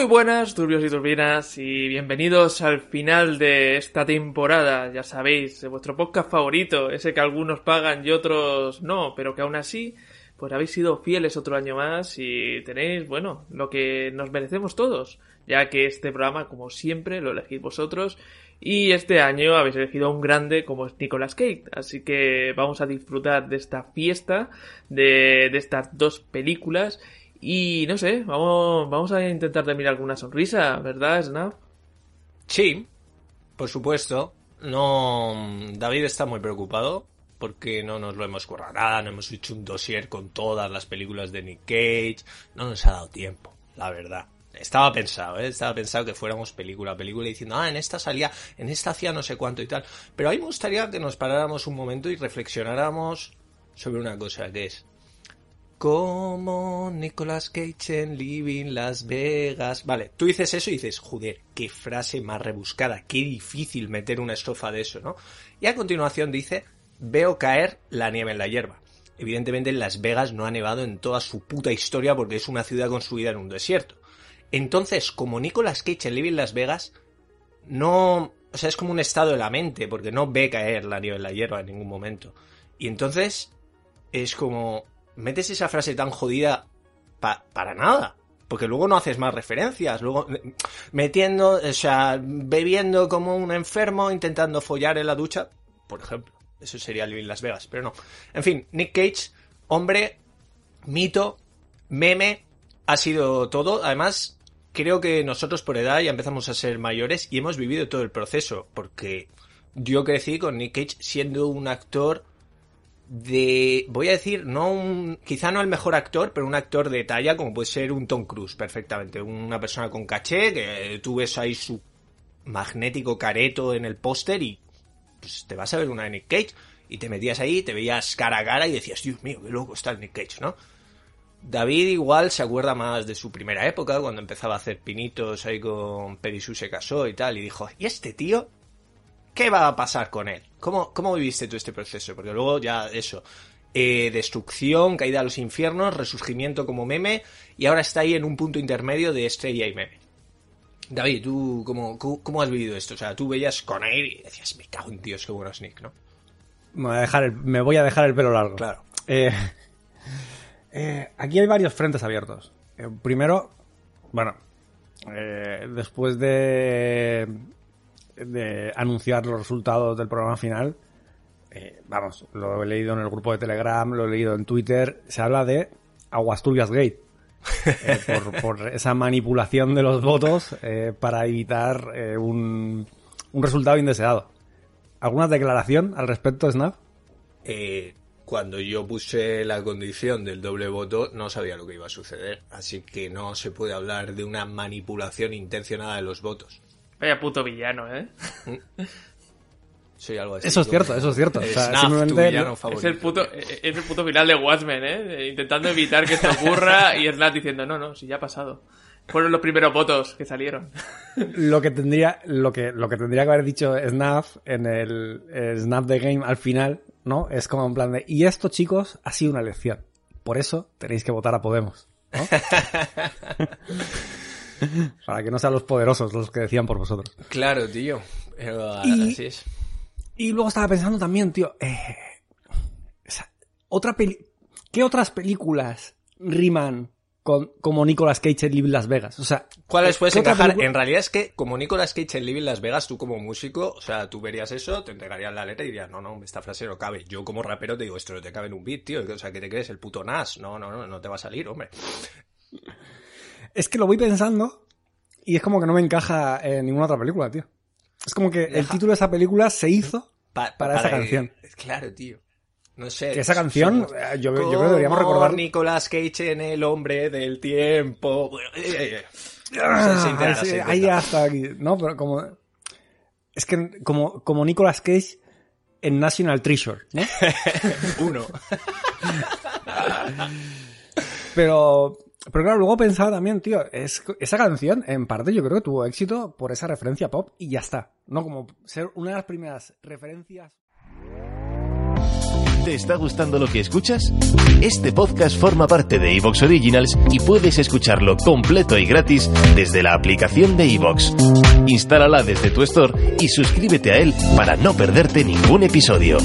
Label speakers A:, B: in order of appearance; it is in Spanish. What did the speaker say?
A: Muy buenas, turbios y turbinas, y bienvenidos al final de esta temporada, ya sabéis, vuestro podcast favorito, ese que algunos pagan y otros no, pero que aún así, pues habéis sido fieles otro año más y tenéis, bueno, lo que nos merecemos todos, ya que este programa, como siempre, lo elegís vosotros, y este año habéis elegido a un grande como es Nicolas Cage, así que vamos a disfrutar de esta fiesta, de estas dos películas, y no sé, vamos, vamos a intentar terminar con una sonrisa, ¿verdad, Snap?
B: Sí, por supuesto. No, David está muy preocupado porque no nos lo hemos currado nada, no hemos hecho un dossier con todas las películas de Nick Cage, no nos ha dado tiempo, la verdad. Estaba pensado, ¿eh? estaba pensado que fuéramos película a película diciendo, ah, en esta salía, en esta hacía no sé cuánto y tal. Pero a mí me gustaría que nos paráramos un momento y reflexionáramos sobre una cosa que es, como Nicolas Cage en Living Las Vegas. Vale, tú dices eso y dices, joder, qué frase más rebuscada, qué difícil meter una estrofa de eso, ¿no? Y a continuación dice, veo caer la nieve en la hierba. Evidentemente en Las Vegas no ha nevado en toda su puta historia porque es una ciudad construida en un desierto. Entonces, como Nicolas Cage en Living Las Vegas, no... O sea, es como un estado de la mente, porque no ve caer la nieve en la hierba en ningún momento. Y entonces es como metes esa frase tan jodida pa para nada. Porque luego no haces más referencias. Luego metiendo, o sea, bebiendo como un enfermo, intentando follar en la ducha, por ejemplo. Eso sería Living Las Vegas, pero no. En fin, Nick Cage, hombre, mito, meme, ha sido todo. Además, creo que nosotros por edad ya empezamos a ser mayores y hemos vivido todo el proceso. Porque yo crecí con Nick Cage siendo un actor de, voy a decir, no un, quizá no el mejor actor, pero un actor de talla como puede ser un Tom Cruise, perfectamente. Una persona con caché, que tú ves ahí su magnético careto en el póster y pues, te vas a ver una de Nick Cage y te metías ahí, te veías cara a cara y decías, Dios mío, qué loco está el Nick Cage, ¿no? David igual se acuerda más de su primera época, cuando empezaba a hacer pinitos ahí con Perisú se casó y tal, y dijo, ¿y este tío? ¿Qué va a pasar con él? ¿Cómo, cómo viviste tú este proceso? Porque luego ya eso, eh, destrucción, caída a los infiernos, resurgimiento como meme, y ahora está ahí en un punto intermedio de estrella y meme. David, ¿tú cómo, cómo, has vivido esto? O sea, tú veías con él y decías, me cago en Dios, qué bueno es Nick, ¿no?
C: Me voy a dejar el, me voy a dejar el pelo largo.
B: Claro.
C: Eh, eh, aquí hay varios frentes abiertos. Primero, bueno, después de, de anunciar los resultados del programa final, eh, vamos, lo he leído en el grupo de Telegram, lo he leído en Twitter, se habla de Aguasturbias Gate. eh, por, por esa manipulación de los votos eh, para evitar un, un resultado indeseado. ¿Alguna declaración al respecto, Snap?
B: Cuando yo puse la condición del doble voto, no sabía lo que iba a suceder. Así que no se puede hablar de una manipulación intencionada de los votos.
A: Vaya puto villano, ¿eh?
B: Soy algo así.
C: Eso es cierto, eso es cierto. O sea,
B: Snaf,
C: simplemente
B: tu villano
C: no-
A: Es el puto, es el puto final de Watchmen, ¿eh? Intentando evitar que esto ocurra y Snap diciendo, no, no, si ya ha pasado. Fueron los primeros votos que salieron.
C: lo que tendría lo que lo que tendría que haber dicho Snaf en el, el Snap the Game al final no es como en plan de y esto chicos ha sido una elección por eso tenéis que votar a Podemos ¿no? para que no sean los poderosos los que decían por vosotros
B: Claro, tío. Pero,
C: Y-
B: Así es.
C: y luego estaba pensando también tío eh, esa- otra peli ¿qué otras películas riman con, como Nicolas Cage en Live Las Vegas. O sea,
B: ¿Cuáles puedes
C: ¿qué otra
B: encajar? En realidad es que, como Nicolas Cage en Living Las Vegas, tú como músico, o sea, tú verías eso, te entregarían la letra y dirías, no, no, esta frase no cabe. Yo como rapero te digo, esto no te cabe en un beat, tío. O sea, ¿qué te crees? El puto Nas. No, no, no, no te va a salir, hombre.
C: Es que lo voy pensando y es como que no me encaja en ninguna otra película, tío. Es como que el título de esa película se hizo
B: Pa-
C: Para esa canción.
B: Claro, tío. No sé.
C: que esa canción,
B: somos-
C: eh, yo, yo creo que deberíamos recordar...
B: Nicolas Cage en El Hombre del Tiempo. Eh, eh, eh.
C: Ah,
B: Se- se intenta,
C: sí,
B: se intenta.
C: ahí hasta aquí. No, pero como... Es que como, como Nicolas Cage en National Treasure, ¿no?
B: Uno.
C: Pero, pero claro, luego pensaba también, tío, es, esa canción, en parte, yo creo que tuvo éxito por esa referencia pop y ya está. No como ser una de las primeras referencias.
D: ¿Te está gustando lo que escuchas? Este podcast forma parte de Evox Originals y puedes escucharlo completo y gratis desde la aplicación de Evox. Instálala desde tu store y suscríbete a él para no perderte ningún episodio.